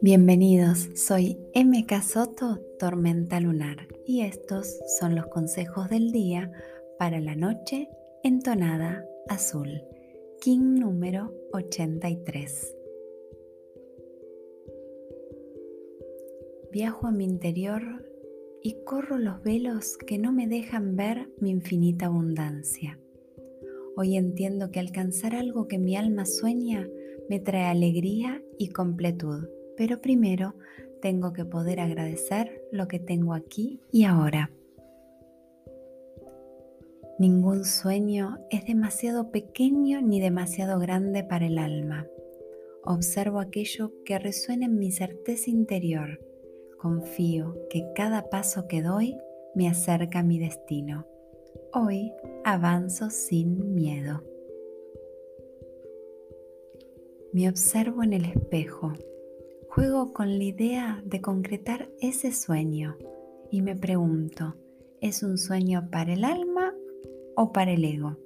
Bienvenidos, soy MK Soto, Tormenta Lunar, y estos son los consejos del día para la noche entonada azul, King número 83. Viajo a mi interior y corro los velos que no me dejan ver mi infinita abundancia. Hoy entiendo que alcanzar algo que mi alma sueña me trae alegría y completud pero primero tengo que poder agradecer lo que tengo aquí y ahora. Ningún sueño es demasiado pequeño ni demasiado grande para el alma. Observo aquello que resuena en mi certeza interior. Confío que cada paso que doy me acerca a mi destino. Hoy avanzo sin miedo. Me observo en el espejo Juego con la idea de concretar ese sueño y me pregunto, ¿es un sueño para el alma o para el ego?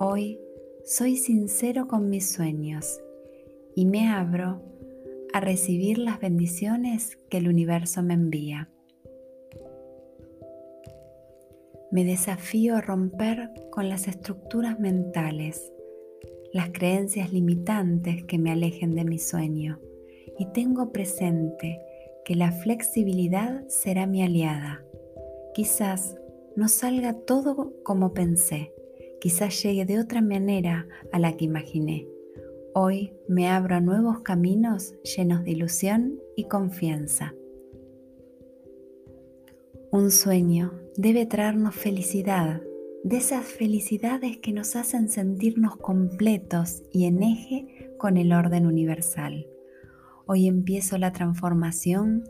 Hoy soy sincero con mis sueños y me abro a recibir las bendiciones que el universo me envía. Me desafío a romper con las estructuras mentales, las creencias limitantes que me alejen de mi sueño y tengo presente que la flexibilidad será mi aliada. Quizás no salga todo como pensé, quizás llegue de otra manera a la que imaginé. Hoy me abro a nuevos caminos llenos de ilusión y confianza. Un sueño debe traernos felicidad, de esas felicidades que nos hacen sentirnos completos y en eje con el orden universal. Hoy empiezo la transformación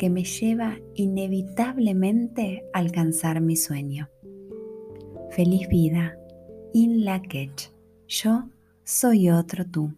que me lleva inevitablemente a alcanzar mi sueño. Feliz vida, In la Yo soy otro tú.